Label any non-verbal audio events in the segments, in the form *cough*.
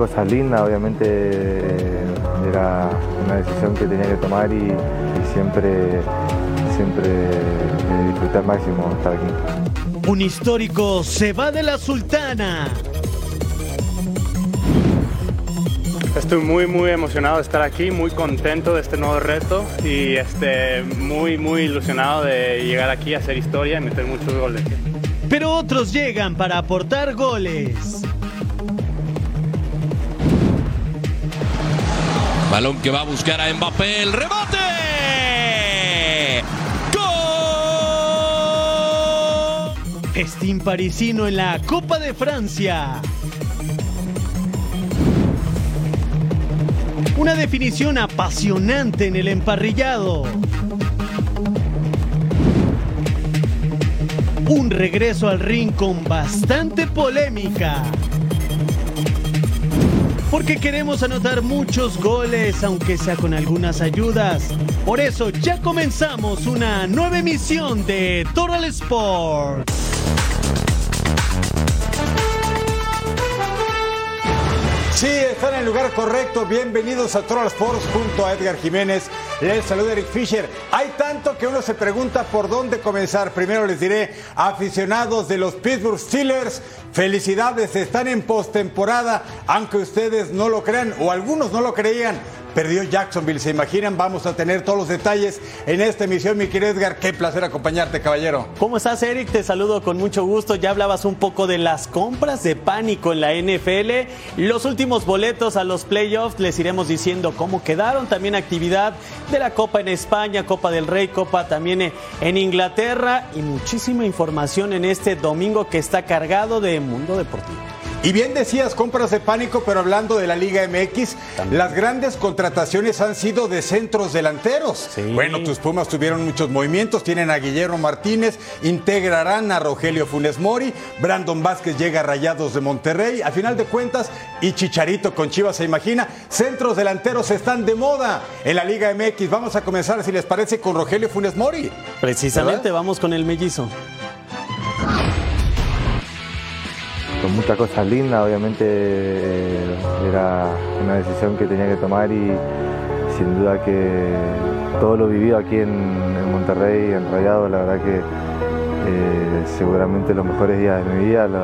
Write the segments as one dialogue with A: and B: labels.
A: Cosas lindas, obviamente eh, era una decisión que tenía que tomar y, y siempre, siempre eh, disfruté al máximo estar aquí.
B: Un histórico se va de la Sultana.
C: Estoy muy muy emocionado de estar aquí, muy contento de este nuevo reto y este, muy muy ilusionado de llegar aquí a hacer historia y meter muchos goles.
B: Pero otros llegan para aportar goles.
D: Balón que va a buscar a Mbappé, el rebote. ¡Gol!
B: Festín parisino en la Copa de Francia. Una definición apasionante en el emparrillado. Un regreso al ring con bastante polémica. Porque queremos anotar muchos goles, aunque sea con algunas ayudas. Por eso ya comenzamos una nueva emisión de Total Sport.
E: Sí, están en el lugar correcto. Bienvenidos a Total Sports junto a Edgar Jiménez. Les saluda Eric Fisher. Hay tanto que uno se pregunta por dónde comenzar. Primero les diré, aficionados de los Pittsburgh Steelers, felicidades, están en postemporada, aunque ustedes no lo crean o algunos no lo creían. Perdió Jacksonville, ¿se imaginan? Vamos a tener todos los detalles en esta emisión, mi querido Edgar. Qué placer acompañarte, caballero.
F: ¿Cómo estás, Eric? Te saludo con mucho gusto. Ya hablabas un poco de las compras de pánico en la NFL. Los últimos boletos a los playoffs les iremos diciendo cómo quedaron. También actividad de la Copa en España, Copa del Rey, Copa también en Inglaterra y muchísima información en este domingo que está cargado de mundo deportivo.
E: Y bien decías compras de pánico, pero hablando de la Liga MX, las grandes contrataciones han sido de centros delanteros. Bueno, tus Pumas tuvieron muchos movimientos, tienen a Guillermo Martínez, integrarán a Rogelio Funes Mori, Brandon Vázquez llega a Rayados de Monterrey, a final de cuentas, y Chicharito con Chivas se imagina, centros delanteros están de moda en la Liga MX. Vamos a comenzar, si les parece, con Rogelio Funes Mori.
F: Precisamente
E: ¿Verdad?
F: vamos con el mellizo.
A: Con muchas cosas lindas, obviamente eh, era una decisión que tenía que tomar y sin duda que todo lo vivido aquí en, Monterrey, en Rayado, la verdad que eh, seguramente los mejores días de mi vida, los,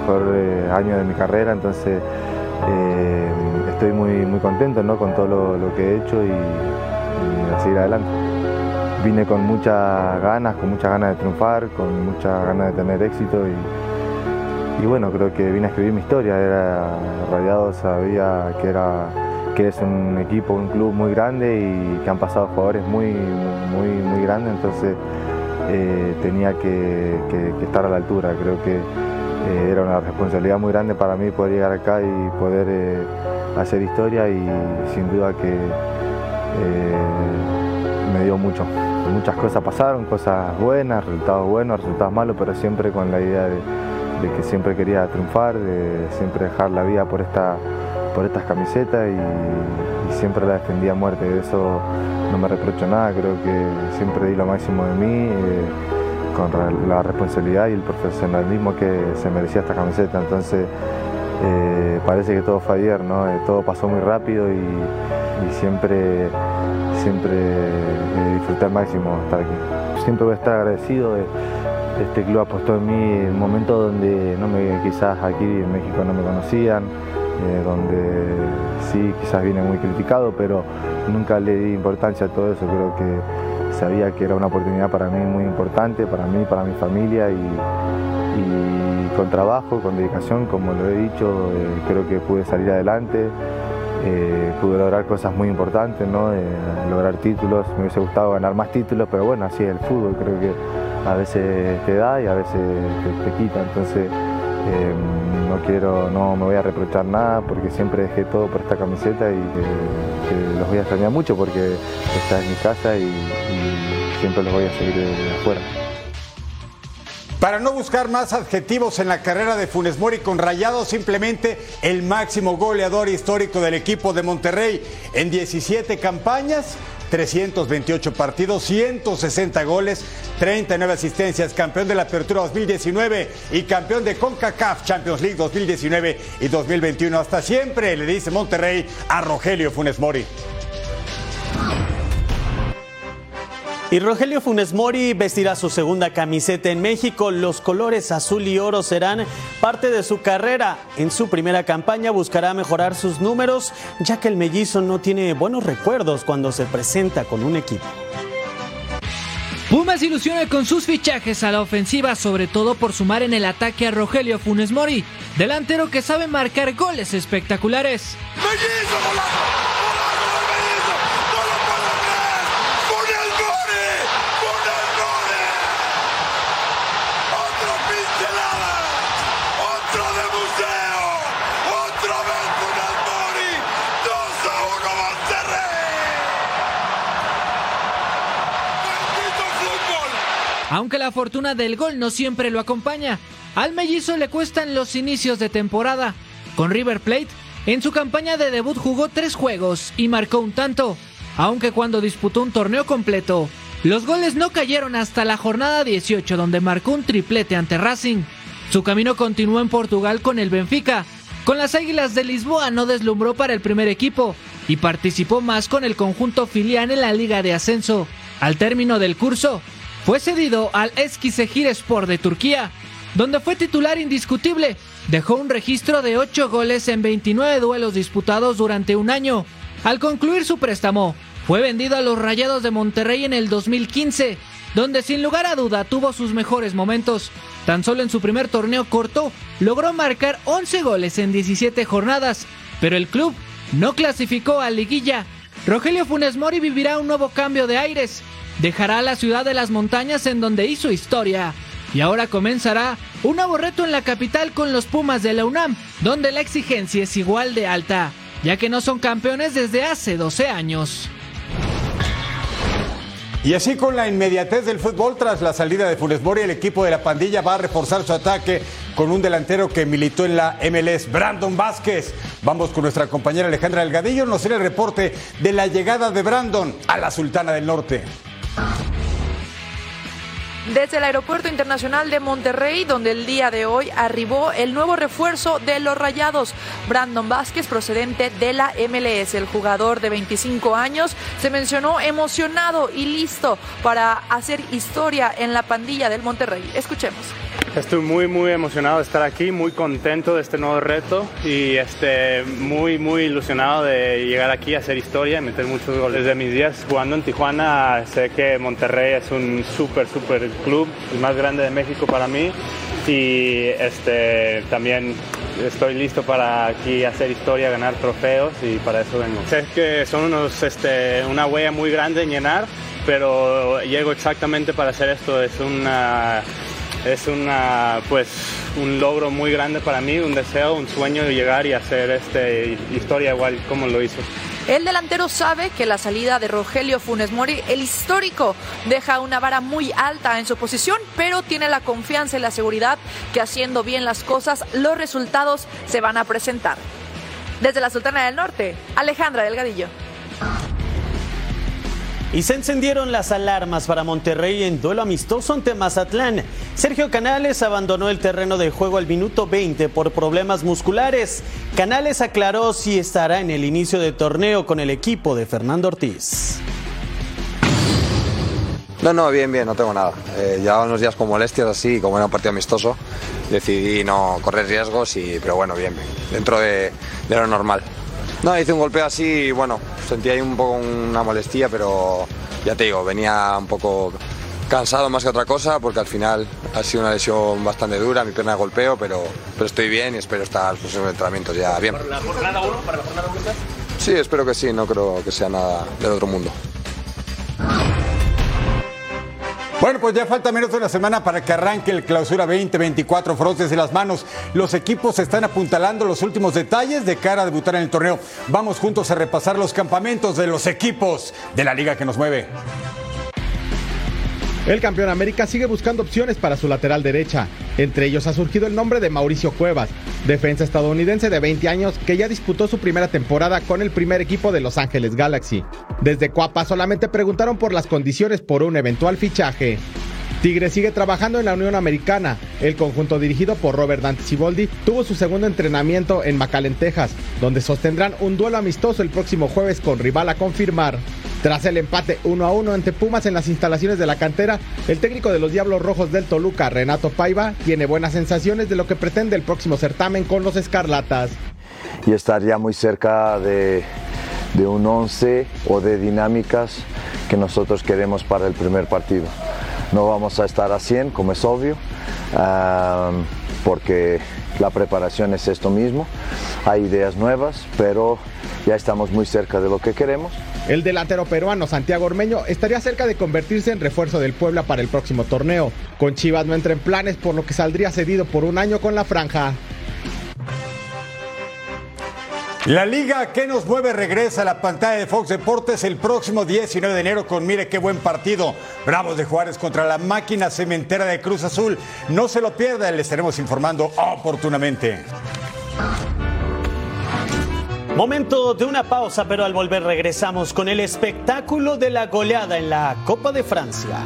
A: mejores años de mi carrera, entonces eh, estoy muy, muy contento ¿no? con todo lo, lo que he hecho y, y a seguir adelante. Vine con muchas ganas, con muchas ganas de triunfar, con muchas ganas de tener éxito y, y bueno, creo que vine a escribir mi historia. Era Rayado sabía que era que es un equipo, un club muy grande y que han pasado jugadores muy, muy, muy grandes, entonces eh, tenía que, estar a la altura. Creo que eh, era una responsabilidad muy grande para mí poder llegar acá y poder eh, hacer historia y sin duda que me dio mucho. Muchas cosas pasaron, cosas buenas, resultados buenos, resultados malos, pero siempre con la idea de, de que siempre quería triunfar, de siempre dejar la vida por, esta, por estas camisetas y, siempre la defendí a muerte. De eso no me reprocho nada, creo que siempre di lo máximo de mí. eh, con la responsabilidad y el profesionalismo que se merecía esta camiseta. Entonces, eh, parece que todo fue ayer, ¿no? Eh, todo pasó muy rápido y, siempre, siempre disfruté al máximo estar aquí. Siempre voy a estar agradecido de este club apostó en mí en un momento donde no me, quizás aquí en México no me conocían, eh, donde sí quizás vine muy criticado, pero nunca le di importancia a todo eso. Creo que sabía que era una oportunidad para mí muy importante, para mí, para mi familia y, con trabajo, con dedicación, como lo he dicho, eh, creo que pude salir adelante. Eh, pude lograr cosas muy importantes, ¿no? lograr títulos, me hubiese gustado ganar más títulos, pero bueno, así es el fútbol, creo que a veces te da y a veces te, quita, entonces em, no quiero, no me voy a reprochar nada porque siempre dejé todo por esta camiseta y los voy a extrañar mucho porque esta es mi casa y, siempre los voy a seguir de afuera.
E: Para no buscar más adjetivos en la carrera de Funes Mori con Rayado, simplemente el máximo goleador histórico del equipo de Monterrey en 17 campañas, 328 partidos, 160 goles, 39 asistencias, campeón de la Apertura 2019 y campeón de CONCACAF Champions League 2019 y 2021. Hasta siempre, le dice Monterrey a Rogelio Funes Mori.
F: Y Rogelio Funes Mori vestirá su segunda camiseta en México. Los colores azul y oro serán parte de su carrera. En su primera campaña buscará mejorar sus números, ya que el mellizo no tiene buenos recuerdos cuando se presenta con un equipo.
G: Pumas ilusiona con sus fichajes a la ofensiva, sobre todo por sumar en el ataque a Rogelio Funes Mori, delantero que sabe marcar goles espectaculares. Aunque la fortuna del gol no siempre lo acompaña, al mellizo le cuestan los inicios de temporada. Con River Plate, en su campaña de debut jugó tres juegos y marcó un tanto, aunque cuando disputó un torneo completo, los goles no cayeron hasta la jornada 18 donde marcó un triplete ante Racing. Su camino continuó en Portugal con el Benfica. Con las Águilas de Lisboa no deslumbró para el primer equipo y participó más con el conjunto filial en la Liga de Ascenso. Al término del curso, fue cedido al Sport de Turquía, donde fue titular indiscutible. Dejó un registro de 8 goles en 29 duelos disputados durante un año. Al concluir su préstamo, fue vendido a los Rayados de Monterrey en el 2015, donde sin lugar a duda tuvo sus mejores momentos. Tan solo en su primer torneo corto, logró marcar 11 goles en 17 jornadas, pero el club no clasificó a liguilla. Rogelio Funes Mori vivirá un nuevo cambio de aires, dejará la ciudad de las montañas en donde hizo historia. Y ahora comenzará un nuevo reto en la capital con los Pumas de la UNAM, donde la exigencia es igual de alta, ya que no son campeones desde hace 12 años.
E: Y así con la inmediatez del fútbol tras la salida de Funes Mori, el equipo de la pandilla va a reforzar su ataque con un delantero que militó en la MLS, Brandon Vázquez. Vamos con nuestra compañera Alejandra Delgadillo, nos tiene el reporte de la llegada de Brandon a la Sultana del Norte.
H: Desde el Aeropuerto Internacional de Monterrey, donde el día de hoy arribó el nuevo refuerzo de los Rayados, Brandon Vázquez, procedente de la MLS. El jugador de 25 años se mencionó emocionado y listo para hacer historia en la pandilla del Monterrey. Escuchemos.
C: Estoy muy, muy emocionado de estar aquí, muy contento de este nuevo reto y este, muy, muy ilusionado de llegar aquí a hacer historia y meter muchos goles. Desde mis días jugando en Tijuana, sé que Monterrey es un súper, súper club, el más grande de México para mí y este, también estoy listo para aquí hacer historia, ganar trofeos y para eso vengo. Sé que son unos, este, una huella muy grande en llenar, pero llego exactamente para hacer esto. Es una es una, pues, un logro muy grande para mí, un deseo, un sueño de llegar y hacer este, historia igual como lo hizo.
H: El delantero sabe que la salida de Rogelio Funes Mori, el histórico, deja una vara muy alta en su posición, pero tiene la confianza y la seguridad que haciendo bien las cosas, los resultados se van a presentar. Desde la Sultana del Norte, Alejandra Delgadillo.
F: Y se encendieron las alarmas para Monterrey en duelo amistoso ante Mazatlán. Sergio Canales abandonó el terreno de juego al minuto 20 por problemas musculares. Canales aclaró si estará en el inicio de torneo con el equipo de Fernando Ortiz.
I: No, no, bien, bien, no tengo nada. Eh, llevaba unos días con molestias así, como era un partido amistoso, decidí no correr riesgos, y, pero bueno, bien, dentro de lo normal. No, hice un golpe así y bueno, sentí ahí un poco una molestia, pero, ya te digo, venía un poco cansado más que otra cosa porque al final ha sido una lesión bastante dura, mi pierna de golpeo, pero, pero estoy bien y espero estar los próximos entrenamientos ya bien.
B: ¿Para la jornada 1? ¿Para la jornada 1?
I: Sí, espero que sí, no creo que sea nada del otro mundo.
E: Bueno, pues ya falta menos de una semana para que arranque el clausura 2024 Froces de las manos. Los equipos están apuntalando los últimos detalles de cara a debutar en el torneo. Vamos juntos a repasar los campamentos de los equipos de la liga que nos mueve.
J: El campeón América sigue buscando opciones para su lateral derecha. Entre ellos ha surgido el nombre de Mauricio Cuevas, defensa estadounidense de 20 años que ya disputó su primera temporada con el primer equipo de Los Ángeles Galaxy. Desde Cuapa solamente preguntaron por las condiciones por un eventual fichaje. Tigre sigue trabajando en la Unión Americana. El conjunto dirigido por Robert Dante Siboldi tuvo su segundo entrenamiento en McAllen, Texas, donde sostendrán un duelo amistoso el próximo jueves con rival a confirmar. Tras el empate 1 a 1 ante Pumas en las instalaciones de la cantera, el técnico de los Diablos Rojos del Toluca, Renato Paiva, tiene buenas sensaciones de lo que pretende el próximo certamen con los Escarlatas.
K: Y estar ya muy cerca de, un 11 o de dinámicas que nosotros queremos para el primer partido. No vamos a estar a 100, como es obvio, porque la preparación es esto mismo. Hay ideas nuevas, pero ya estamos muy cerca de lo que queremos.
J: El delantero peruano Santiago Ormeño estaría cerca de convertirse en refuerzo del Puebla para el próximo torneo. Con Chivas no entra en planes, por lo que saldría cedido por un año con la franja.
E: La liga que nos mueve regresa a la pantalla de Fox Deportes el próximo 19 de enero con mire qué buen partido. Bravos de Juárez contra la máquina cementera de Cruz Azul. No se lo pierda, les estaremos informando oportunamente.
B: Momento de una pausa, pero al volver regresamos con el espectáculo de la goleada en la Copa de Francia.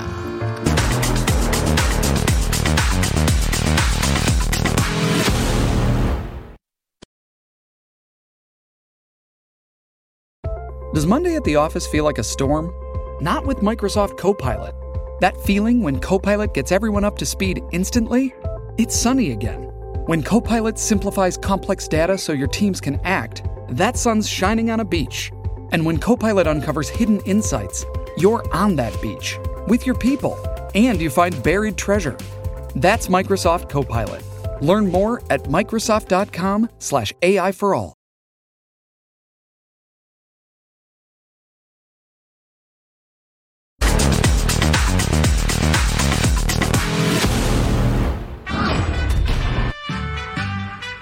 L: Does Monday at the office feel like a storm? Not with Microsoft Copilot. That feeling when Copilot gets everyone up to speed instantly? It's sunny again. When Copilot simplifies complex data so your teams can act, that sun's shining on a beach. And when Copilot uncovers hidden insights, you're on that beach with your people and you find buried treasure. That's Microsoft Copilot. Learn more at Microsoft.com/slash AI for all.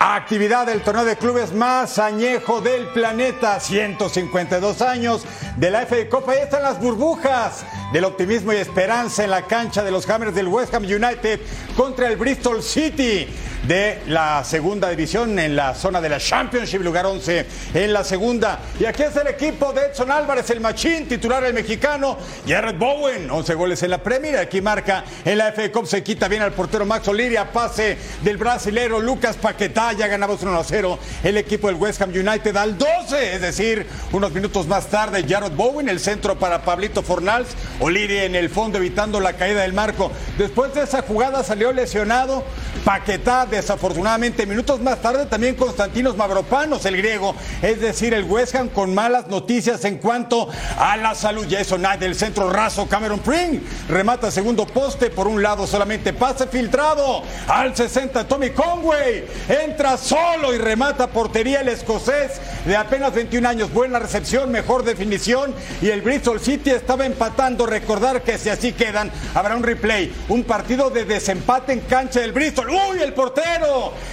E: Actividad del torneo de clubes más añejo del planeta, 152 años de la FA Copa. Ahí están las burbujas del optimismo y esperanza en la cancha de los Hammers del West Ham United contra el Bristol City de la segunda división en la zona de la Championship, lugar 11 en la segunda. Y aquí es el equipo de Edson Álvarez, el machín, titular el mexicano, Jared Bowen, 11 goles en la Premier, aquí marca en la FA Cup, se quita bien al portero Max Oliria, pase del brasilero Lucas Paquetá, ya ganamos 1 a 0 el equipo del West Ham United al 12, es decir, unos minutos más tarde Jared Bowen, el centro para Pablito Fornals, Oliria en el fondo evitando la caída del marco. Después de esa jugada salió lesionado Paquetá, desafortunadamente minutos más tarde también Constantinos Mavropanos, el griego, es decir, el West Ham con malas noticias en cuanto a la salud. Jason Knight del centro raso, Cameron Pring remata segundo poste, por un lado solamente pase filtrado al 60 Tommy Conway, entra solo y remata portería el escocés de apenas 21 años, buena recepción, mejor definición y el Bristol City estaba empatando, recordar que si así quedan habrá un replay, un partido de desempate en cancha del Bristol. ¡Uy, el portero!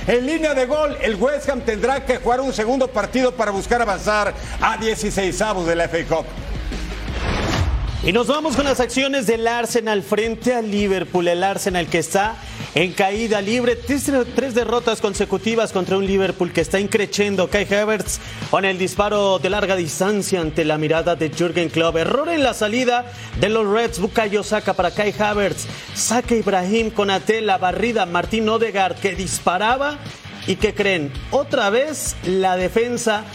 E: En línea de gol, el West Ham tendrá que jugar un segundo partido para buscar avanzar a 16 avos de la FA Cup.
B: Y nos vamos con las acciones del Arsenal frente al Liverpool. El Arsenal que está en caída libre. Tres, tres, derrotas consecutivas contra un Liverpool que está increciendo. Kai Havertz con el disparo de larga distancia ante la mirada de Jürgen Klopp. Error en la salida de los Reds. Bukayo saca para Kai Havertz. Saca Ibrahim con la barrida. Martín Odegaard que disparaba. ¿Y que creen? Otra vez la defensa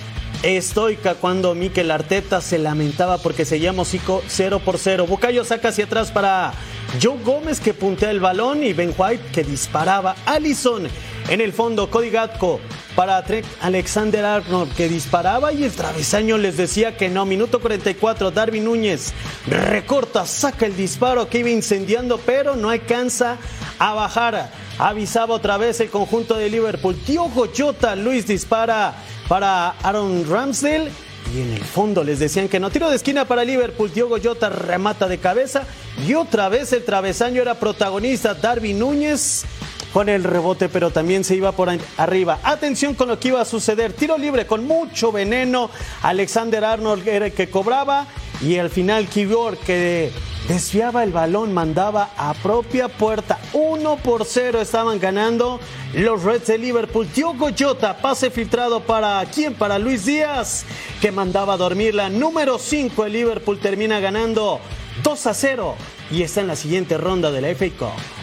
B: estoica cuando Mikel Arteta se lamentaba porque seguíamos 0 por 0. Bucayo saca hacia atrás para Joe Gómez que puntea el balón y Ben White que disparaba. Allison en el fondo, Cody Gatko para Trek Alexander Arnold que disparaba y el travesaño les decía que no. Minuto 44, Darwin Núñez recorta, saca el disparo que iba incendiando, pero no alcanza a bajar. Avisaba otra vez el conjunto de Liverpool. Diogo Jota, Luis dispara para Aaron Ramsdale. Y en el fondo les decían que no. Tiro de esquina para Liverpool. Diogo Jota remata de cabeza. Y otra vez el travesaño era protagonista. Darwin Núñez con el rebote, pero también se iba por arriba. Atención con lo que iba a suceder. Tiro libre con mucho veneno. Alexander Arnold era el que cobraba. Y al final Kibor que desviaba el balón, mandaba a propia puerta. 1 por 0 estaban ganando los Reds de Liverpool. Diogo Jota, pase filtrado para quién? Para Luis Díaz, que mandaba a dormir la número 5. El Liverpool termina ganando 2 a 0 y está en la siguiente ronda de la FA Cup.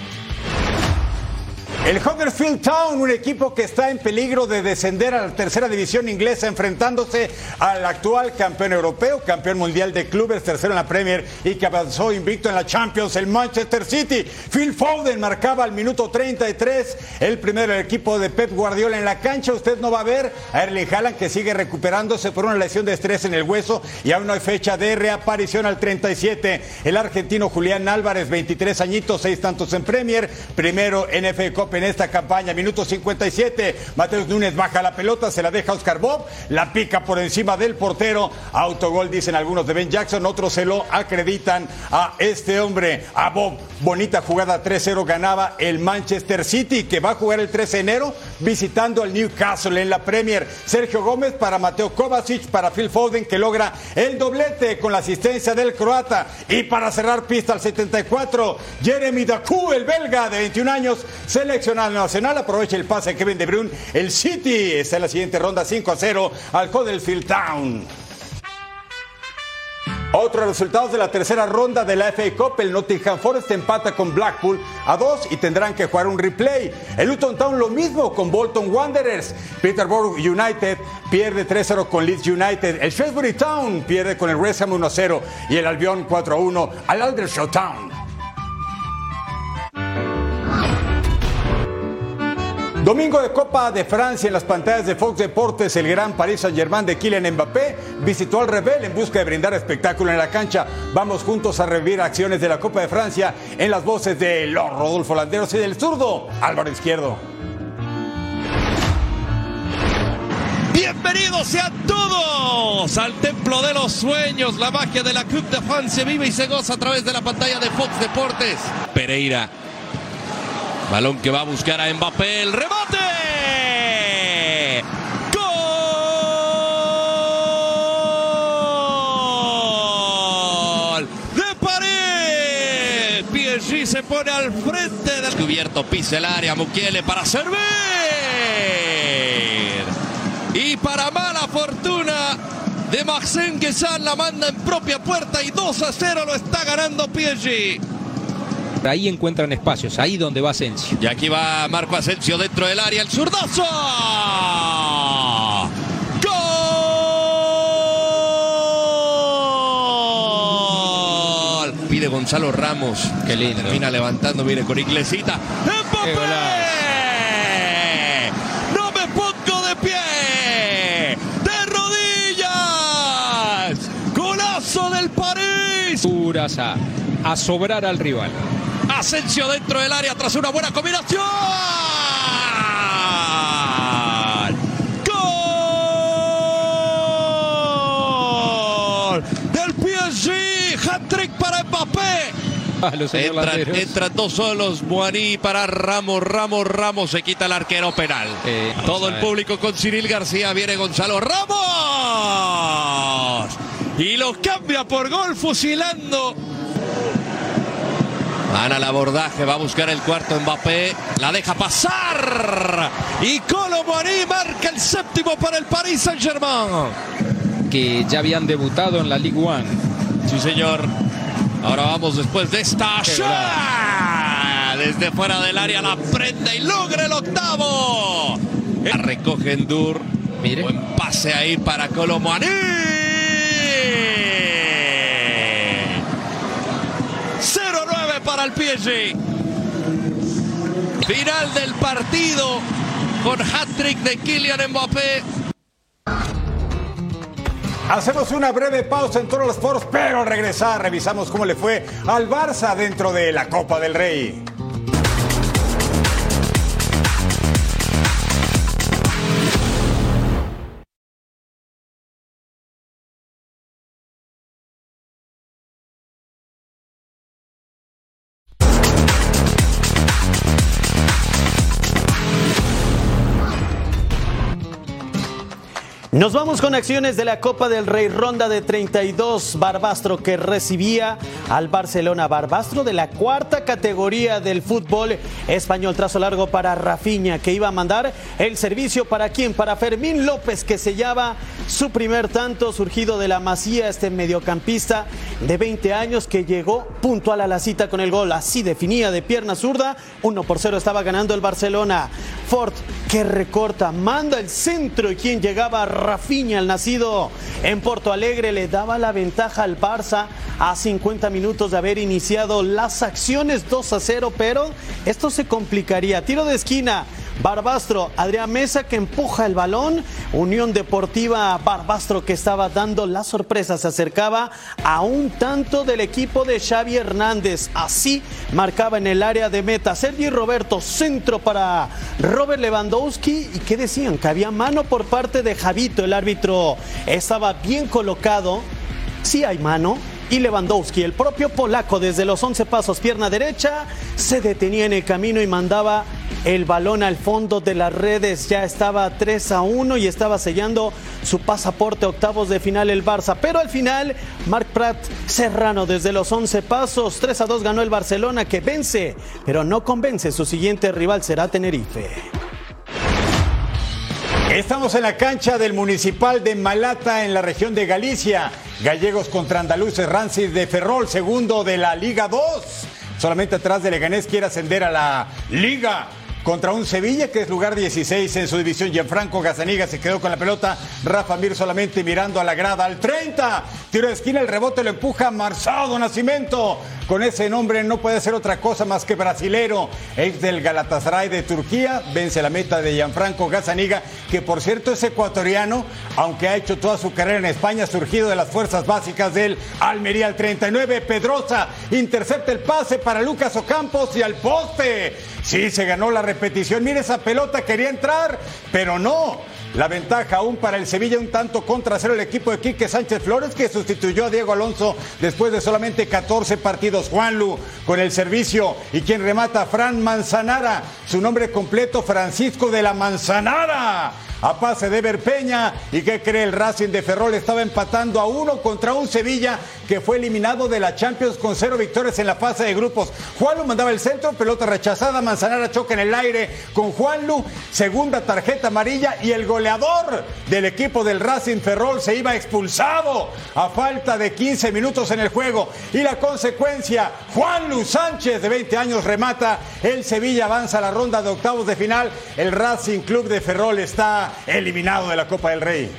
E: El Huddersfield Town, un equipo que está en peligro de descender a la tercera división inglesa, enfrentándose al actual campeón europeo, campeón mundial de clubes, tercero en la Premier y que avanzó invicto en la Champions, el Manchester City. Phil Foden marcaba al minuto 33 el primero del equipo de Pep Guardiola en la cancha. Usted no va a ver a Erling Haaland que sigue recuperándose por una lesión de estrés en el hueso y aún no hay fecha de reaparición al 37. El argentino Julián Álvarez, 23 añitos, seis tantos en Premier, primero en FA Cup en esta campaña. Minuto 57, Mateus Núñez baja la pelota, se la deja Oscar Bob, la pica por encima del portero. Autogol, dicen algunos de Ben Jackson, otros se lo acreditan a este hombre, a Bob. Bonita jugada 3-0 ganaba el Manchester City, que va a jugar el 13 de enero visitando al Newcastle en la Premier. Sergio Gómez para Mateo Kovacic, para Phil Foden, que logra el doblete con la asistencia del croata. Y para cerrar pista al 74, Jeremy Dacu, el belga de 21 años, seleccionado Nacional aprovecha el pase de Kevin De Bruyne. El City está en la siguiente ronda 5 a 0 al Huddersfield Town. Otros resultados de la tercera ronda de la FA Cup, el Nottingham Forest empata con Blackpool a 2 y tendrán que jugar un replay. El Luton Town lo mismo con Bolton Wanderers. Peterborough United pierde 3-0 con Leeds United. El Shrewsbury Town pierde con el West Ham 1-0 y el Albion 4-1 al Aldershot Town. Domingo de Copa de Francia en las pantallas de Fox Deportes, el gran Paris Saint-Germain de Kylian Mbappé visitó al Rebel en busca de brindar espectáculo en la cancha. Vamos juntos a revivir acciones de la Copa de Francia en las voces de los Rodolfo Landeros y del zurdo Álvaro Izquierdo.
D: Bienvenidos sean todos al Templo de los Sueños. La magia de la Coupe de France se vive y se goza a través de la pantalla de Fox Deportes. Pereira Balón que va a buscar a Mbappé. El rebote. ¡Gol! De París. PSG se pone al frente. Descubierto, pisa el área. Mukiele para servir. Y para mala fortuna de Maxen Quesan la manda en propia puerta y 2 a 0 lo está ganando PSG.
M: Ahí encuentran espacios, ahí donde va Asensio.
D: Y aquí va Marco Asensio dentro del área, el zurdazo. ¡Gol! Pide Gonzalo Ramos.
M: Qué lindo.
D: Termina levantando, mire, con Iglesita. ¡Mbappé! ¡No me pongo de pie! ¡De rodillas! ¡Golazo del París!
M: A, a sobrar al rival.
D: Asensio dentro del área tras una buena combinación. ¡Gol! Del PSG. Hat-trick para Mbappé. *laughs* Entran, entran, dos solos, Buaní para Ramos, Ramos, Ramos se quita el arquero penal. Eh, Todo el público con Cyril García, viene Gonzalo Ramos. Y lo cambia por gol fusilando Van al abordaje, va a buscar el cuarto Mbappé, la deja pasar. Y Colomboani marca el séptimo para el Paris Saint-Germain.
M: Que ya habían debutado en la Ligue 1.
D: Sí, señor. Ahora vamos después de esta. Desde fuera del área la prenda y logra el octavo. La recoge Endur. Mire. Buen pase ahí para Colomani. Para el. Final del partido con hat-trick de Kylian Mbappé.
E: Hacemos una breve pausa en todos los foros, pero regresar, revisamos cómo le fue al Barça dentro de la Copa del Rey.
B: Nos vamos con acciones de la Copa del Rey, ronda de 32. Barbastro que recibía al Barcelona. Barbastro de la cuarta categoría del fútbol español. Trazo largo para Rafiña, que iba a mandar el servicio para quién? Para Fermín López, que sellaba su primer tanto surgido de la Masía, este mediocampista de 20 años que llegó puntual a la cita con el gol. Así definía de pierna zurda. 1 por 0 estaba ganando el Barcelona. Ford que recorta, manda el centro y quien llegaba Rafiña, el nacido en Porto Alegre, le daba la ventaja al Barça a 50 minutos de haber iniciado las acciones 2 a 0, pero esto se complicaría. Tiro de esquina. Barbastro, Adrián Mesa que empuja el balón, Unión Deportiva Barbastro que estaba dando la sorpresa, se acercaba a un tanto del equipo de Xavi Hernández, así marcaba en el área de meta Sergi Roberto, centro para Robert Lewandowski. Y qué decían, que había mano por parte de Javito, el árbitro. Estaba bien colocado, sí hay mano, y Lewandowski, el propio polaco desde los 11 pasos, pierna derecha, se detenía en el camino y mandaba el balón al fondo de las redes. Ya estaba 3 a 1 y estaba sellando su pasaporte octavos de final el Barça. Pero al final, Marc Prat Serrano desde los 11 pasos, 3 a 2 ganó el Barcelona que vence, pero no convence. Su siguiente rival será Tenerife.
E: Estamos en la cancha del Municipal de Malata en la región de Galicia. Gallegos contra andaluces, Rancid de Ferrol, segundo de la Liga 2. Solamente atrás de Leganés quiere ascender a la Liga contra un Sevilla que es lugar 16 en su división. Gianfranco Gazaniga se quedó con la pelota. Rafa Mir solamente mirando a la grada al 30. Tiro de esquina, el rebote lo empuja Marzado Nacimiento con ese nombre no puede ser otra cosa más que brasilero, ex del Galatasaray de Turquía, vence la meta de Gianfranco Gazzaniga, que por cierto es ecuatoriano, aunque ha hecho toda su carrera en España, surgido de las fuerzas básicas del Almería al 39, Pedrosa intercepta el pase para Lucas Ocampos y al poste. Sí, se ganó la repetición. Mire esa pelota, quería entrar, pero no. La ventaja aún para el Sevilla, un tanto contra cero el equipo de Quique Sánchez Flores, que sustituyó a Diego Alonso después de solamente 14 partidos. Juanlu con el servicio y quien remata, Fran Manzanara. Su nombre completo, Francisco de la Manzanara a pase de Berpeña. ¿Y qué cree el Racing de Ferrol? Estaba empatando a uno contra un Sevilla que fue eliminado de la Champions con cero victorias en la fase de grupos. Juanlu mandaba el centro, pelota rechazada, Manzanara choca en el aire con Juanlu, segunda tarjeta amarilla y el goleador del equipo del Racing Ferrol se iba expulsado a falta de 15 minutos en el juego. Y la consecuencia, Juanlu Sánchez de 20 años remata, el Sevilla avanza a la ronda de octavos de final, el Racing Club de Ferrol está eliminado de la Copa del Rey.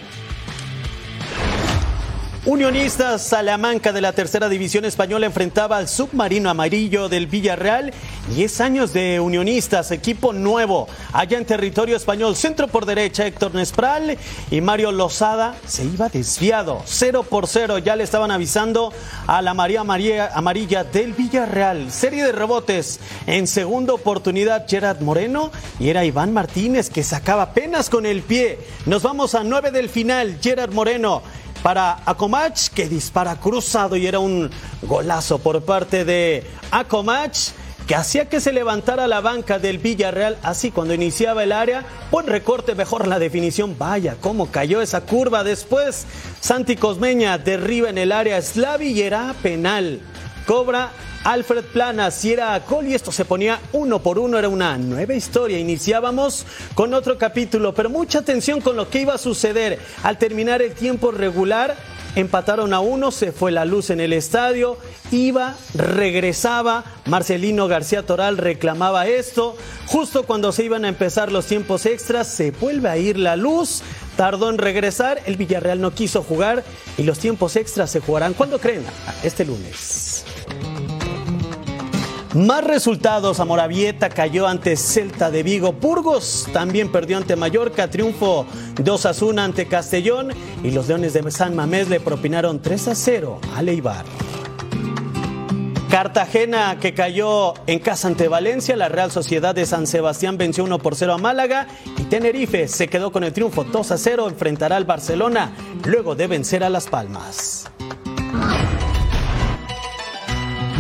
B: Unionistas Salamanca de la tercera división española enfrentaba al submarino amarillo del Villarreal. 10 años de Unionistas, equipo nuevo, allá en territorio español. Centro por derecha, Héctor Nespral y Mario Lozada se iba desviado. 0 por 0, ya le estaban avisando a la María, María Amarilla del Villarreal. Serie de rebotes. En segunda oportunidad, Gerard Moreno y era Iván Martínez que sacaba apenas con el pie. Nos vamos a 9 del final. Gerard Moreno para Acomach, que dispara cruzado y era un golazo por parte de Acomach que hacía que se levantara la banca del Villarreal así cuando iniciaba el área. Buen recorte, mejor la definición. Vaya, cómo cayó esa curva. Después, Santi Cosmeña derriba en el área Slavi y era penal. Cobra Alfred Plana, si era Col y esto se ponía uno por uno, era una nueva historia. Iniciábamos con otro capítulo, pero mucha atención con lo que iba a suceder. Al terminar el tiempo regular, empataron a uno, se fue la luz en el estadio, iba, regresaba, Marcelino García Toral reclamaba esto, justo cuando se iban a empezar los tiempos extras, se vuelve a ir la luz, tardó en regresar, el Villarreal no quiso jugar y los tiempos extras se jugarán. ¿Cuándo creen? Este lunes. Más resultados, Amoravieta cayó ante Celta de Vigo, Burgos también perdió ante Mallorca, triunfo 2 a 1 ante Castellón. Y los Leones de San Mamés le propinaron 3 a 0 a Leibar. Cartagena que cayó en casa ante Valencia, la Real Sociedad de San Sebastián venció 1 por 0 a Málaga. Y Tenerife se quedó con el triunfo 2 a 0, enfrentará al Barcelona luego de vencer a Las Palmas.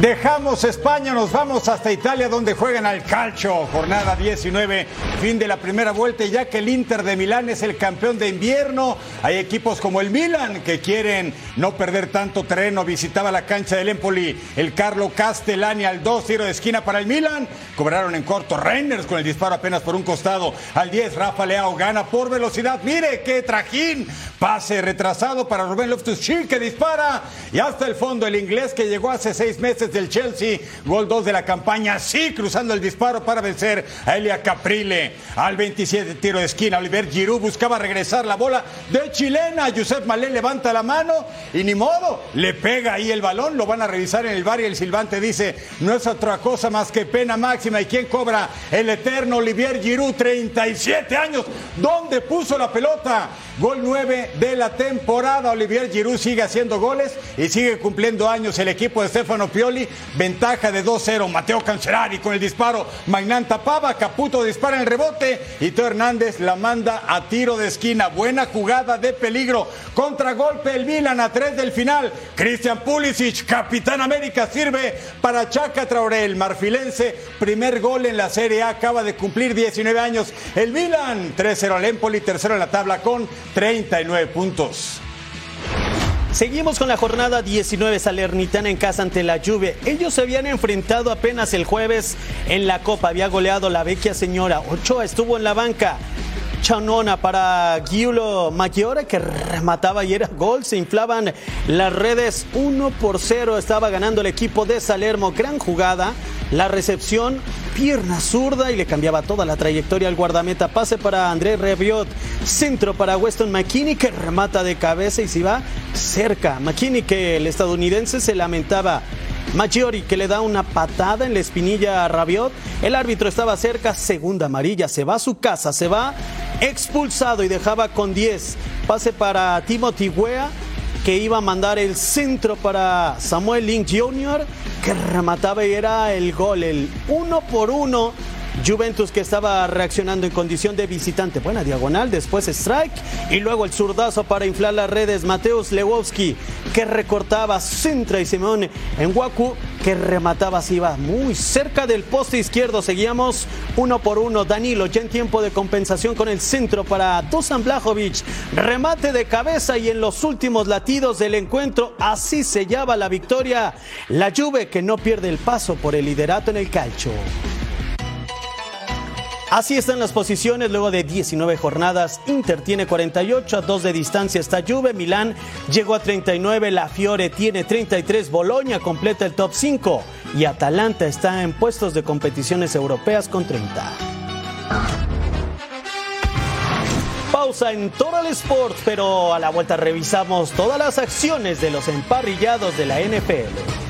E: Dejamos España, nos vamos hasta Italia donde juegan al calcio. Jornada 19, fin de la primera vuelta y ya que el Inter de Milán es el campeón de invierno, hay equipos como el Milan que quieren no perder tanto terreno. Visitaba la cancha del Empoli el Carlo Castellani al 2, tiro de esquina para el Milan. Cobraron en corto Reiners con el disparo apenas por un costado. Al 10, Rafa Leao gana por velocidad. Mire qué trajín. Pase retrasado para Rubén Loftus-Cheek que dispara. Y hasta el fondo el inglés que llegó hace seis meses del Chelsea, gol 2 de la campaña, sí, cruzando el disparo para vencer a Elia Caprile. Al 27 tiro de esquina, Oliver Giroud buscaba regresar la bola de chilena. Josep Malé levanta la mano y ni modo, le pega ahí el balón, lo van a revisar en el bar y el silbante dice, no es otra cosa más que pena máxima. ¿Y quién cobra? El eterno Olivier Giroud, 37 años. ¿Dónde puso la pelota? Gol 9 de la temporada. Olivier Giroud sigue haciendo goles y sigue cumpliendo años el equipo de Stefano Pioli. Ventaja de 2-0. Mateo Cancerari con el disparo. Magnan tapaba. Caputo dispara en el rebote. Y Teo Hernández la manda a tiro de esquina. Buena jugada de peligro. Contragolpe el Milan a 3 del final. Christian Pulisic, capitán América, sirve para Chaca Traoré, el marfilense. Primer gol en la Serie A. Acaba de cumplir 19 años. El Milan 3-0 al Empoli. Tercero en la tabla con 39 puntos.
B: Seguimos con la jornada 19 Salernitana en casa ante la Juve. Ellos se habían enfrentado apenas el jueves en la Copa. Había goleado la vecchia señora. Ochoa estuvo en la banca. Chanona para Giulo Maggiore que remataba y era gol. Se inflaban las redes 1 por 0. Estaba ganando el equipo de Salermo. Gran jugada. La recepción, pierna zurda y le cambiaba toda la trayectoria al guardameta. Pase para André Reviot. Centro para Weston McKinney que remata de cabeza y se va cerca. McKinney que el estadounidense se lamentaba Maggiori que le da una patada en la espinilla a Rabiot. El árbitro estaba cerca, segunda amarilla, se va a su casa, se va expulsado y dejaba con 10. Pase para Timothy Wea que iba a mandar el centro para Samuel Link Jr., que remataba y era el gol, el uno por uno Juventus que estaba reaccionando en condición de visitante. Buena diagonal, después strike y luego el zurdazo para inflar las redes. Mateus Lewowski que recortaba Sintra y Simón en Waku que remataba, se iba muy cerca del poste izquierdo. Seguíamos uno por uno. Danilo ya en tiempo de compensación con el centro para Dusan Blajovic. Remate de cabeza y en los últimos latidos del encuentro así sellaba la victoria. La Juve que no pierde el paso por el liderato en el calcio. Así están las posiciones luego de 19 jornadas. Inter tiene 48, a 2 de distancia está Juve, Milán llegó a 39, La Fiore tiene 33, Boloña completa el top 5 y Atalanta está en puestos de competiciones europeas con 30. Pausa en Total Sport, pero a la vuelta revisamos todas las acciones de los emparrillados de la NFL.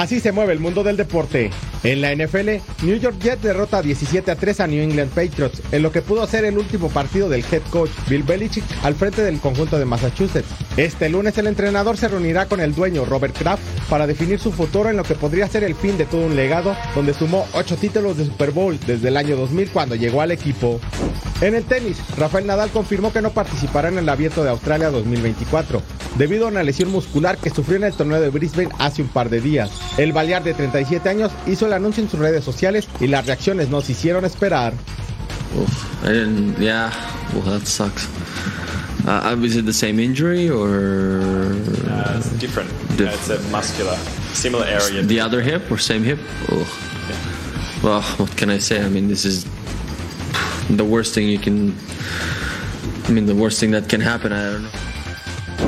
J: Así se mueve el mundo del deporte. En la NFL, New York Jets derrota 17 a 3 a New England Patriots, en lo que pudo ser el último partido del head coach Bill Belichick al frente del conjunto de Massachusetts. Este lunes el entrenador se reunirá con el dueño Robert Kraft para definir su futuro en lo que podría ser el fin de todo un legado donde sumó 8 títulos de Super Bowl desde el año 2000 cuando llegó al equipo. En el tenis, Rafael Nadal confirmó que no participará en el Abierto de Australia 2024 debido a una lesión muscular que sufrió en el torneo de Brisbane hace un par de días. El balear de 37 años hizo el anuncio en sus redes sociales y las reacciones nos hicieron esperar.
N: Oof, I didn't. Yeah. Well, that sucks. Uh, is it the same injury or?
O: Uh, it's different. Diff- yeah, it's a muscular, similar area.
N: The other hip or same hip? Oh. Yeah. Well, what can I say? I mean, this is the worst thing you can. I mean, the worst thing that can happen. I don't know.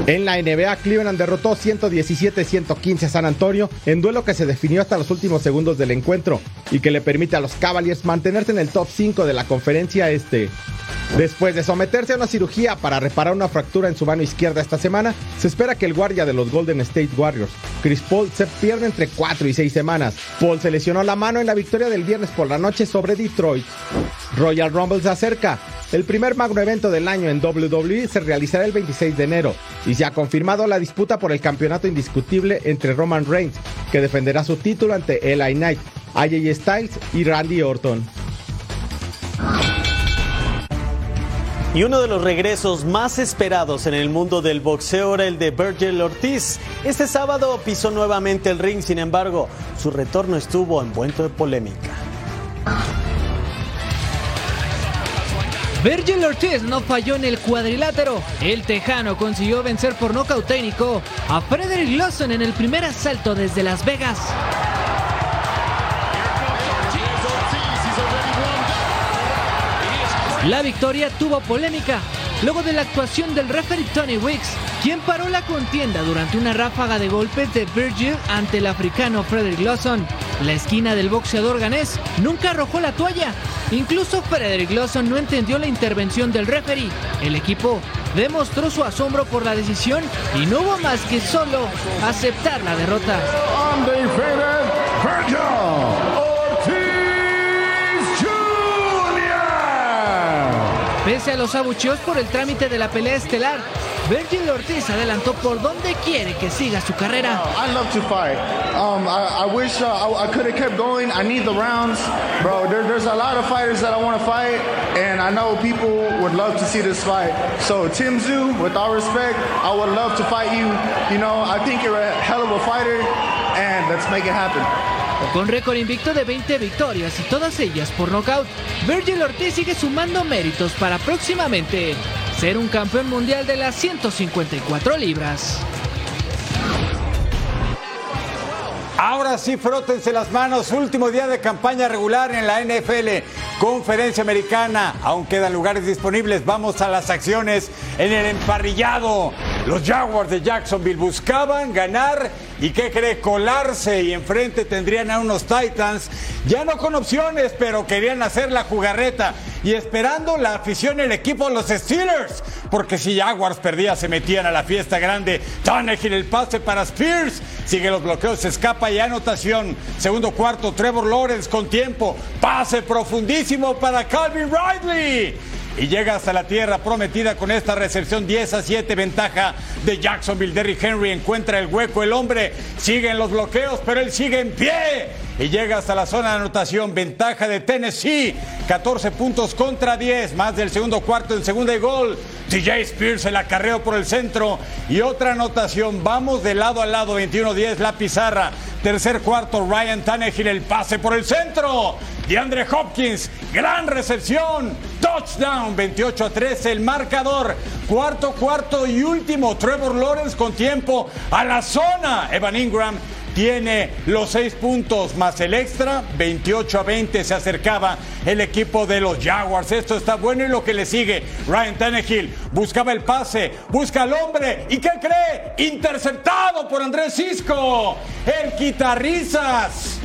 J: En la NBA, Cleveland derrotó 117-115 a San Antonio en duelo que se definió hasta los últimos segundos del encuentro y que le permite a los Cavaliers mantenerse en el top 5 de la conferencia este. Después de someterse a una cirugía para reparar una fractura en su mano izquierda esta semana, se espera que el guardia de los Golden State Warriors, Chris Paul, se pierda entre 4 y 6 semanas. Paul se lesionó la mano en la victoria del viernes por la noche sobre Detroit. Royal Rumble se acerca. El primer magno evento del año en WWE se realizará el 26 de enero y se ha confirmado la disputa por el campeonato indiscutible entre Roman Reigns, que defenderá su título ante LA Knight, AJ Styles y Randy Orton.
B: Y uno de los regresos más esperados en el mundo del boxeo era el de Virgil Ortiz. Este sábado pisó nuevamente el ring, sin embargo, su retorno estuvo envuelto de polémica.
G: Virgil Ortiz no falló en el cuadrilátero. El tejano consiguió vencer por nocaut técnico a Frederick Lawson en el primer asalto desde Las Vegas. La victoria tuvo polémica luego de la actuación del referee Tony Wicks, quien paró la contienda durante una ráfaga de golpes de Virgil ante el africano Frederick Lawson. La esquina del boxeador ganés nunca arrojó la toalla. Incluso Frederick Lawson no entendió la intervención del referee. El equipo demostró su asombro por la decisión y no hubo más que solo aceptar la derrota. Pese a los abucheos por el trámite de la pelea estelar, Virgil Ortiz adelantó por donde quiere que siga su carrera.
P: I love to fight. Um, I, I wish uh, I, I could have kept going. I need the rounds, bro. There, there's a lot of fighters that I want to fight, and I know people would love to see this fight. So Tim Zoo, with all respect, I would love to fight you. You know, I think you're a hell of a fighter, and let's make it happen.
G: Con récord invicto de 20 victorias y todas ellas por nocaut, Virgil Ortiz sigue sumando méritos para próximamente ser un campeón mundial de las 154 libras.
E: Ahora sí, frótense las manos. Último día de campaña regular en la NFL. Conferencia Americana. Aún quedan lugares disponibles. Vamos a las acciones en el emparrillado. Los Jaguars de Jacksonville buscaban ganar y qué cree colarse y enfrente tendrían a unos Titans ya no con opciones, pero querían hacer la jugarreta y esperando la afición el equipo los Steelers, porque si Jaguars perdía se metían a la fiesta grande. Tannehill el pase para Spears, sigue los bloqueos, se escapa y anotación. Segundo cuarto, Trevor Lawrence con tiempo, pase profundísimo para Calvin Ridley y llega hasta la tierra prometida con esta recepción 10 a 7 ventaja de Jacksonville. Derrick Henry encuentra el hueco, el hombre sigue en los bloqueos, pero él sigue en pie y llega hasta la zona de anotación. Ventaja de Tennessee, 14 puntos contra 10, más del segundo cuarto en segunda y gol. TJ Spears el acarreo por el centro y otra anotación. Vamos de lado a lado, 21-10 la pizarra. Tercer cuarto, Ryan Tannehill el pase por el centro. DeAndre Hopkins, gran recepción. Touchdown, 28 a 13 el marcador. Cuarto, cuarto y último. Trevor Lawrence con tiempo a la zona. Evan Ingram tiene los seis puntos más el extra, 28 a 20 se acercaba el equipo de los Jaguars. Esto está bueno y lo que le sigue, Ryan Tannehill buscaba el pase, busca al hombre y ¿qué cree? Interceptado por Andrés Cisco, el quitarrizas.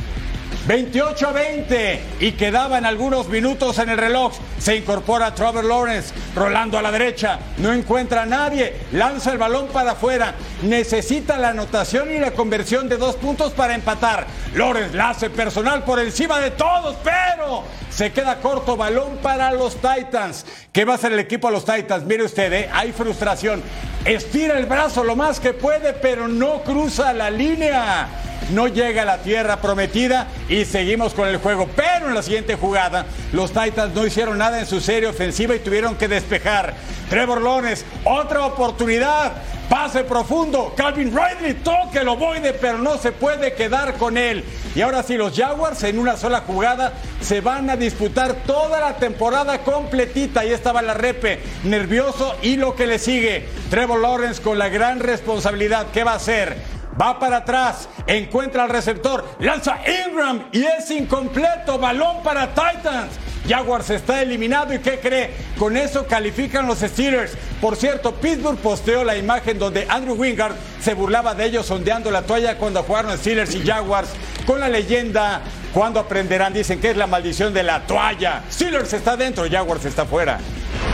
E: 28 a 20 y quedaban algunos minutos en el reloj. Se incorpora Trevor Lawrence, rolando a la derecha, no encuentra a nadie, lanza el balón para afuera, necesita la anotación y la conversión de dos puntos para empatar. Lawrence la hace personal por encima de todos, pero se queda corto balón para los Titans. ¿Qué va a hacer el equipo a los Titans? Mire usted, ¿eh? hay frustración. Estira el brazo lo más que puede, pero no cruza la línea no llega a la tierra prometida y seguimos con el juego. Pero en la siguiente jugada, los Titans no hicieron nada en su serie ofensiva y tuvieron que despejar. Trevor Lones, otra oportunidad. Pase profundo. Calvin Ridley toque el ovoide, pero no se puede quedar con él. Y ahora sí, los Jaguars en una sola jugada se van a disputar toda la temporada completita. Ahí estaba la repe, nervioso y lo que le sigue. Trevor Lawrence con la gran responsabilidad. ¿Qué va a hacer? Va para atrás, encuentra al receptor, lanza Ingram y es incompleto, balón para Titans. Jaguars está eliminado y ¿qué cree? Con eso califican los Steelers. Por cierto, Pittsburgh posteó la imagen donde Andrew Wingard se burlaba de ellos sondeando la toalla cuando jugaron Steelers y Jaguars con la leyenda ¿Cuándo aprenderán? Dicen que es la maldición de la toalla. Steelers está dentro, Jaguars está fuera.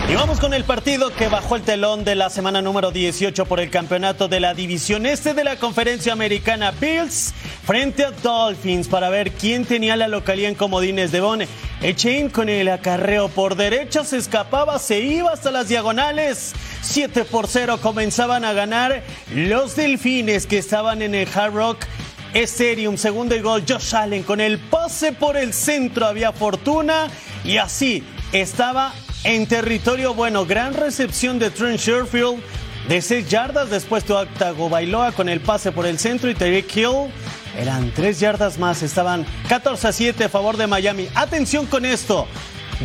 B: Y vamos con el partido que bajó el telón de la semana número 18 por el campeonato de la división este de la conferencia americana Bills frente a Dolphins para ver quién tenía la localía en comodines de Bone. Echain con el acarreo por derecha se escapaba, se iba hasta las diagonales. 7 por 0 comenzaban a ganar los delfines que estaban en el Hard Rock Stadium. Segundo y gol, Josh Allen con el pase por el centro. Había fortuna y así estaba en territorio bueno. Gran recepción de Trent Sherfield de 6 yardas. Después Octago Bailoa con el pase por el centro y Terry Hill. Eran 3 yardas más. Estaban 14 a 7 a favor de Miami. Atención con esto.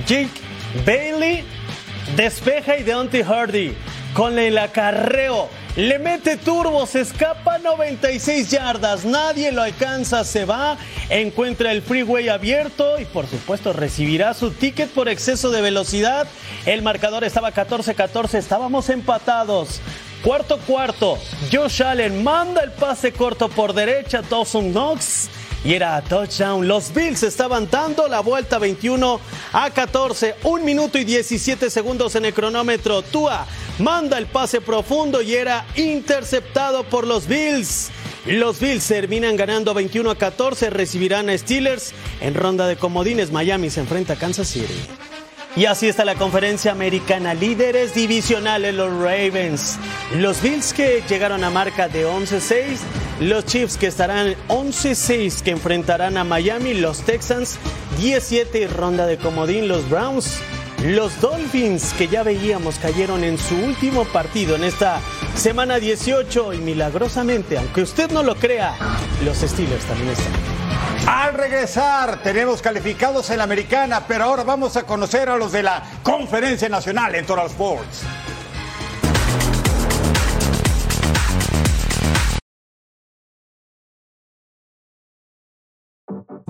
B: Jake Bailey despeja y Deontay Hardy con el acarreo le mete turbo, se escapa 96 yardas, nadie lo alcanza, se va, encuentra el freeway abierto y por supuesto recibirá su ticket por exceso de velocidad. El marcador estaba 14-14, estábamos empatados. Cuarto cuarto, Josh Allen manda el pase corto por derecha, Dawson Knox y era touchdown. Los Bills estaban dando la vuelta 21 a 14, un minuto y 17 segundos en el cronómetro. Tua manda el pase profundo y era interceptado por los Bills. Los Bills terminan ganando 21 a 14, recibirán a Steelers en ronda de comodines. Miami se enfrenta a Kansas City. Y así está la conferencia americana. Líderes divisionales, los Ravens. Los Bills que llegaron a marca de 11-6. Los Chiefs que estarán 11-6 que enfrentarán a Miami. Los Texans 17 ronda de comodín. Los Browns. Los Dolphins que ya veíamos cayeron en su último partido en esta semana 18 y milagrosamente, aunque usted no lo crea, los Steelers también están.
E: Al regresar tenemos calificados en la americana, pero ahora vamos a conocer a los de la Conferencia Nacional en Total Sports.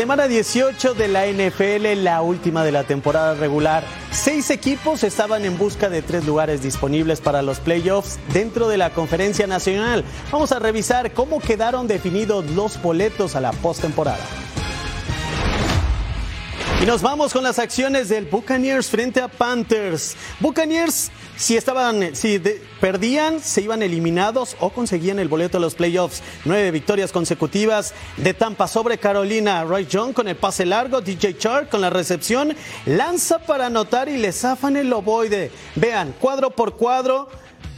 B: Semana 18 de la NFL, la última de la temporada regular. Seis equipos estaban en busca de tres lugares disponibles para los playoffs dentro de la conferencia nacional. Vamos a revisar cómo quedaron definidos los boletos a la postemporada. Y nos vamos con las acciones del Buccaneers frente a Panthers. Buccaneers, si estaban, si perdían, se iban eliminados o conseguían el boleto a los playoffs. Nueve victorias consecutivas de Tampa sobre Carolina. Roy John con el pase largo, DJ Chark con la recepción, lanza para anotar y le zafan el ovoide. Vean, cuadro por cuadro.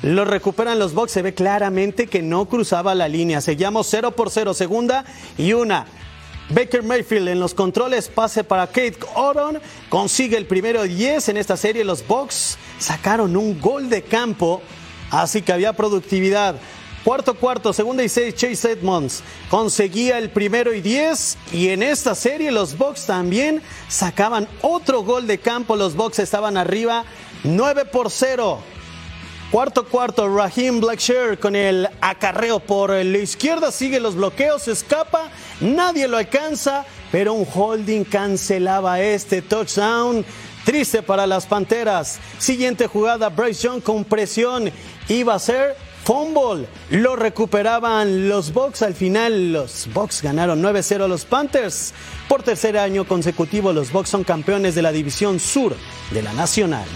B: Lo recuperan los Bucks, se ve claramente que no cruzaba la línea. Seguíamos 0 por 0, segunda y una. Baker Mayfield en los controles, pase para Kate Oron, consigue el primero 10 en esta serie. Los Bucks sacaron un gol de campo, así que había productividad. Cuarto cuarto, segunda y seis, Chase Edmonds conseguía el primero y diez. Y en esta serie los Bucks también sacaban otro gol de campo. Los Bucks estaban arriba 9 por 0. Cuarto cuarto, Raheem Blackshear con el acarreo por la izquierda, sigue los bloqueos, escapa, nadie lo alcanza, pero un holding cancelaba este touchdown. Triste para las Panteras. Siguiente jugada, Bryce Young con presión iba a ser fumble. Lo recuperaban los Bucks. Al final, los Bucks ganaron 9-0 a los Panthers. Por tercer año consecutivo, los Bucks son campeones de la División Sur de la Nacional.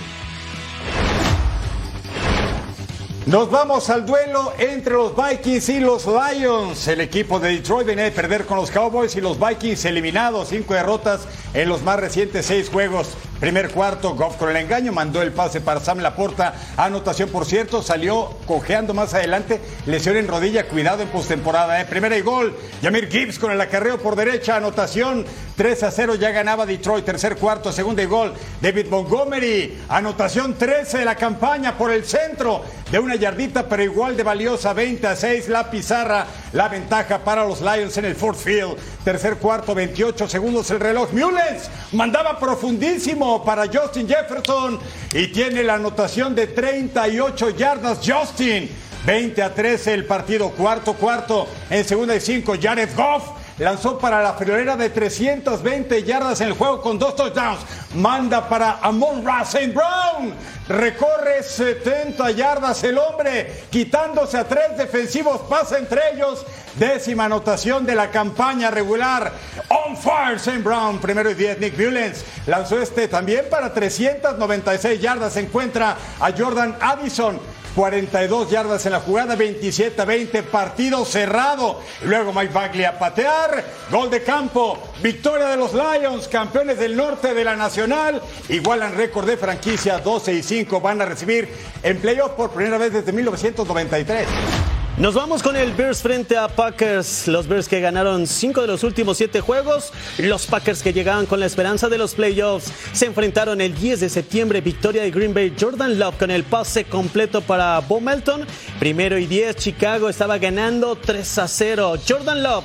E: Nos vamos al duelo entre los Vikings y los Lions. El equipo de Detroit viene de perder con los Cowboys y los Vikings eliminados. Cinco derrotas en los más recientes seis juegos. Primer cuarto, Goff con el engaño, mandó el pase para Sam Laporta. Anotación, por cierto, salió cojeando más adelante. Lesión en rodilla, cuidado en postemporada. ¿eh? Primera y gol. Yamir Gibbs con el acarreo por derecha. Anotación 3 a 0, ya ganaba Detroit. Tercer cuarto, segunda y gol. David Montgomery. Anotación 13 de la campaña por el centro. De una yardita, pero igual de valiosa. 20 a 6, la pizarra. La ventaja para los Lions en el Fort Field. Tercer cuarto, 28 segundos el reloj. Mullens mandaba profundísimo para Justin Jefferson y tiene la anotación de 38 yardas Justin. 20 a 13 el partido, cuarto, cuarto, en segunda y cinco, Jared Goff lanzó para la friolera de 320 yardas en el juego con dos touchdowns. Manda para Amon St. Brown. Recorre 70 yardas el hombre, quitándose a tres defensivos, pasa entre ellos. Décima anotación de la campaña regular. On fire, St. Brown, primero y 10. Nick Mullens lanzó este también para 396 yardas. Encuentra a Jordan Addison 42 yardas en la jugada, 27 a 20, partido cerrado. Luego Mike Bagley a patear, gol de campo, victoria de los Lions, campeones del norte de la Nacional, igualan récord de franquicia 12 y 5, van a recibir en playoff por primera vez desde 1993.
B: Nos vamos con el Bears frente a Packers. Los Bears que ganaron cinco de los últimos siete juegos. Los Packers que llegaban con la esperanza de los playoffs. Se enfrentaron el 10 de septiembre. Victoria de Green Bay. Jordan Love con el pase completo para Bo Melton. Primero y 10. Chicago estaba ganando 3 a 0. Jordan Love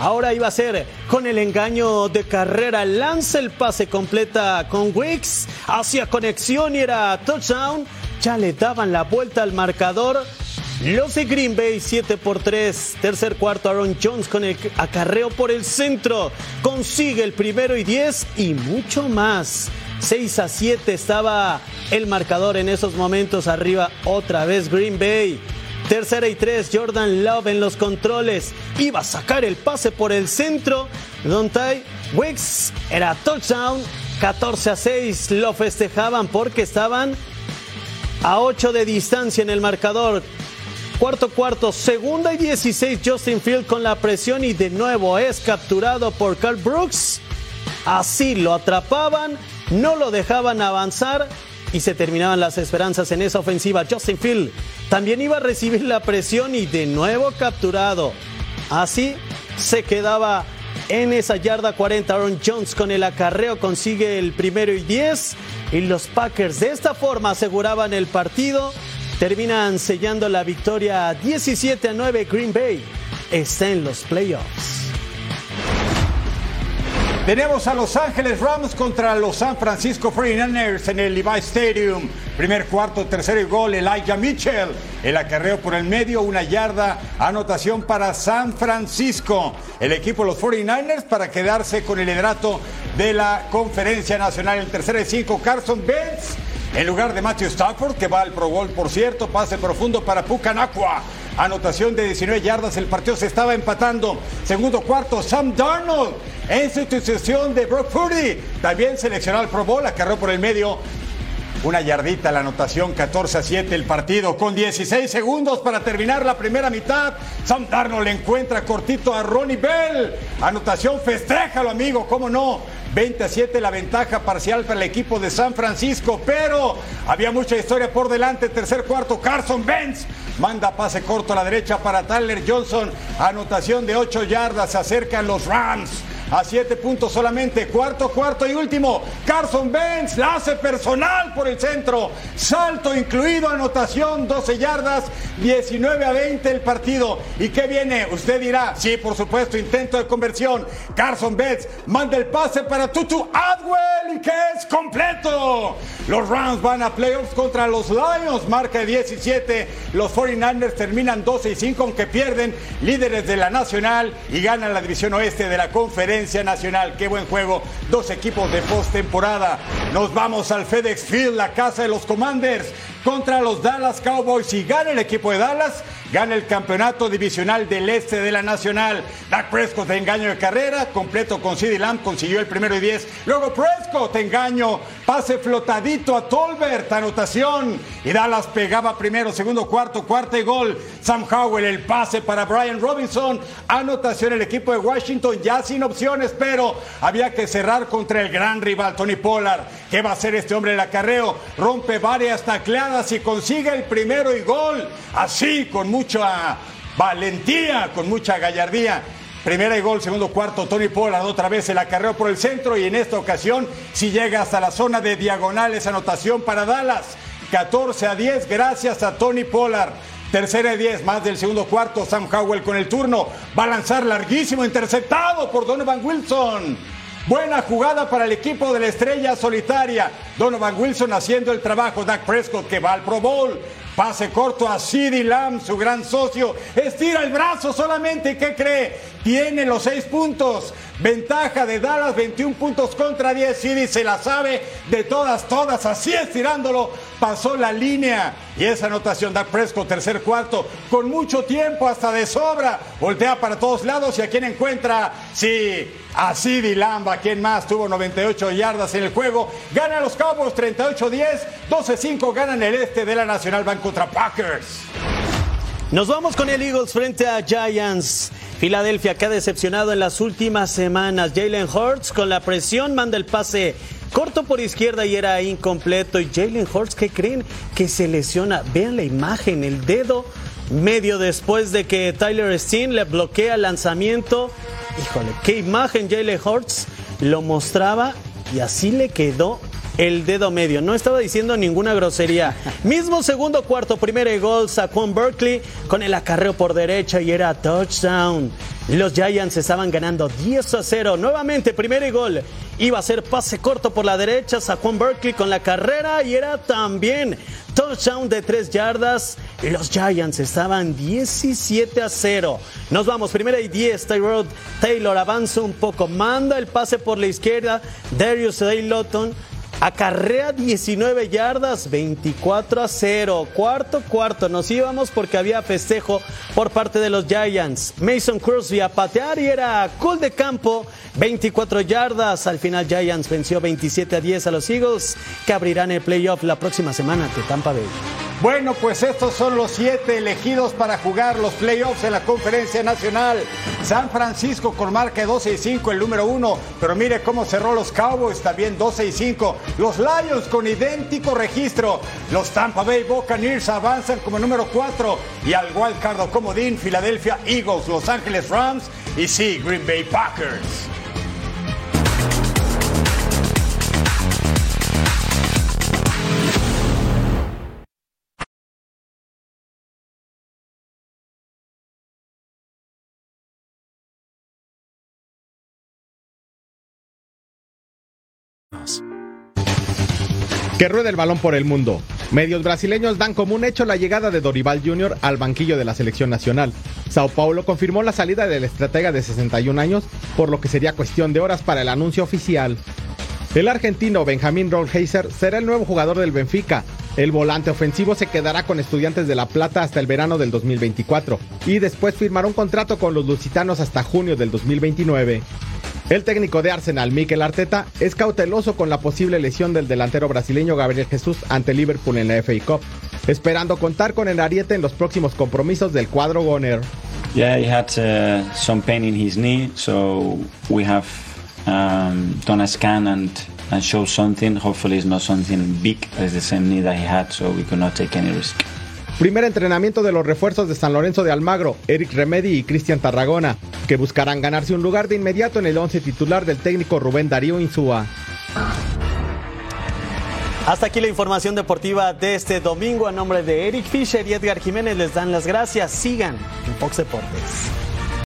B: Ahora iba a ser con el engaño de carrera. Lanza el pase completa con Wicks. Hacia conexión y era touchdown. Ya le daban la vuelta al marcador. Los de Green Bay 7 por 3. Tercer cuarto, Aaron Jones con el acarreo por el centro. Consigue el primero y 10 y mucho más. 6 a 7 estaba el marcador en esos momentos. Arriba otra vez Green Bay. Tercera y 3, Jordan Love en los controles. Iba a sacar el pase por el centro. Dontai Wicks era touchdown. 14 a 6 lo festejaban porque estaban a 8 de distancia en el marcador. Cuarto cuarto, segunda y 16 Justin Field con la presión y de nuevo es capturado por Carl Brooks. Así lo atrapaban, no lo dejaban avanzar y se terminaban las esperanzas en esa ofensiva. Justin Field también iba a recibir la presión y de nuevo capturado. Así se quedaba en esa yarda 40. Aaron Jones con el acarreo consigue el primero y 10 y los Packers de esta forma aseguraban el partido terminan sellando la victoria 17 a 9. Green Bay está en los playoffs.
E: Tenemos a Los Ángeles Rams contra los San Francisco 49ers en el Levi Stadium. Primer cuarto, tercero y gol, Elijah Mitchell. El acarreo por el medio, una yarda, anotación para San Francisco. El equipo de los 49ers para quedarse con el liderato de la conferencia nacional. El tercero y cinco, Carson Benz en lugar de Matthew Stafford, que va al Pro Bowl, por cierto, pase profundo para Pucanacua. Anotación de 19 yardas, el partido se estaba empatando. Segundo cuarto, Sam Darnold en sustitución de Brock Purdy. También seleccionó al Pro Bowl, acarreó por el medio. Una yardita la anotación, 14 a 7 el partido, con 16 segundos para terminar la primera mitad. Sam Darnold encuentra cortito a Ronnie Bell. Anotación, festéjalo amigo, cómo no. 20 a 7 la ventaja parcial para el equipo de San Francisco, pero había mucha historia por delante. Tercer cuarto, Carson Benz manda pase corto a la derecha para Tyler Johnson. Anotación de 8 yardas, se acercan los Rams a siete puntos solamente. Cuarto, cuarto y último. Carson Benz la hace personal por el centro. Salto incluido, anotación, 12 yardas, 19 a 20 el partido. ¿Y qué viene? Usted dirá, sí, por supuesto, intento de conversión. Carson Benz manda el pase para Tutu Adwell que es completo. Los Rams van a playoffs contra los Lions, marca de 17. Los 49ers terminan 12 y 5, aunque pierden líderes de la Nacional y ganan la división oeste de la Conferencia Nacional. Qué buen juego, dos equipos de postemporada. Nos vamos al FedEx Field, la casa de los Commanders contra los Dallas Cowboys. y gana el equipo de Dallas, gana el campeonato divisional del este de la Nacional. Dak Prescott engaño de carrera, completo con CD Lamb, consiguió el primero y diez. Luego Prescott, engaño, pase flotadito a Tolbert, anotación. Y Dallas pegaba primero, segundo, cuarto, cuarto y gol. Sam Howell, el pase para Brian Robinson. Anotación el equipo de Washington, ya sin opciones, pero había que cerrar contra el gran rival Tony Pollard. ¿Qué va a hacer este hombre el acarreo? Rompe varias tacleadas y consigue el primero y gol. Así, con mucha valentía, con mucha gallardía. Primera y gol, segundo cuarto, Tony Pollard otra vez el acarreo por el centro y en esta ocasión si llega hasta la zona de diagonales, anotación para Dallas. 14 a 10 gracias a Tony Pollard. Tercera y 10 más del segundo cuarto, Sam Howell con el turno. Va a lanzar larguísimo, interceptado por Donovan Wilson. Buena jugada para el equipo de la estrella solitaria. Donovan Wilson haciendo el trabajo. Dak Prescott que va al Pro Bowl. Pase corto a CeeDee Lamb, su gran socio. Estira el brazo solamente. ¿Y qué cree? Tiene los seis puntos. Ventaja de Dallas, 21 puntos contra 10. CeeDee se la sabe de todas, todas. Así estirándolo. Pasó la línea. Y esa anotación da Presco, tercer cuarto, con mucho tiempo, hasta de sobra. Voltea para todos lados y a quien encuentra, sí, a CeeDee Lamb, quien más tuvo 98 yardas en el juego. Gana los Cowboys 38-10, 12-5 ganan el este de la Nacional Banco contra Packers.
B: Nos vamos con el Eagles frente a Giants. Filadelfia que ha decepcionado en las últimas semanas. Jalen Hurts con la presión manda el pase corto por izquierda y era incompleto. Y Jalen Hurts, ¿qué creen? Que se lesiona. Vean la imagen, el dedo medio después de que Tyler Steen le bloquea el lanzamiento. Híjole, qué imagen Jalen Hurts lo mostraba y así le quedó el dedo medio. No estaba diciendo ninguna grosería. *laughs* Mismo segundo cuarto, primero gol, Saquon Berkeley con el acarreo por derecha y era touchdown. Los Giants estaban ganando 10 a 0. Nuevamente, primer gol. Iba a ser pase corto por la derecha, Saquon Berkeley con la carrera y era también touchdown de 3 yardas. Los Giants estaban 17 a 0. Nos vamos, primera y 10. Tyrod Taylor avanza un poco, manda el pase por la izquierda. Darius Dayloton Acarrea 19 yardas, 24 a 0. Cuarto, cuarto. Nos íbamos porque había festejo por parte de los Giants. Mason Crosby a patear y era cool de campo. 24 yardas. Al final Giants venció 27 a 10 a los Eagles que abrirán el playoff la próxima semana de Tampa Bay.
E: Bueno, pues estos son los siete elegidos para jugar los playoffs en la Conferencia Nacional. San Francisco con marca 12 y 5, el número uno. Pero mire cómo cerró los Cowboys, también 12 y 5. Los Lions con idéntico registro. Los Tampa Bay Buccaneers avanzan como número 4. Y al wildcard comodín, Philadelphia Eagles, Los Angeles Rams y sí, Green Bay Packers.
J: Que ruede el balón por el mundo. Medios brasileños dan como un hecho la llegada de Dorival Jr. al banquillo de la selección nacional. Sao Paulo confirmó la salida del estratega de 61 años, por lo que sería cuestión de horas para el anuncio oficial. El argentino Benjamín Rollheiser será el nuevo jugador del Benfica. El volante ofensivo se quedará con Estudiantes de La Plata hasta el verano del 2024 y después firmará un contrato con los lusitanos hasta junio del 2029. El técnico de Arsenal, Mikel Arteta, es cauteloso con la posible lesión del delantero brasileño Gabriel Jesús ante Liverpool en la FA Cup, esperando contar con el ariete en los próximos compromisos del cuadro Goner.
Q: Yeah, he had uh, some pain in his knee, so we have um, done a scan and and show something. Hopefully, it's not something big. It's the same knee that he had, so we could take any risk.
J: Primer entrenamiento de los refuerzos de San Lorenzo de Almagro, Eric Remedi y Cristian Tarragona, que buscarán ganarse un lugar de inmediato en el once titular del técnico Rubén Darío Insúa.
B: Hasta aquí la información deportiva de este domingo. A nombre de Eric Fisher y Edgar Jiménez les dan las gracias. Sigan en Fox Deportes.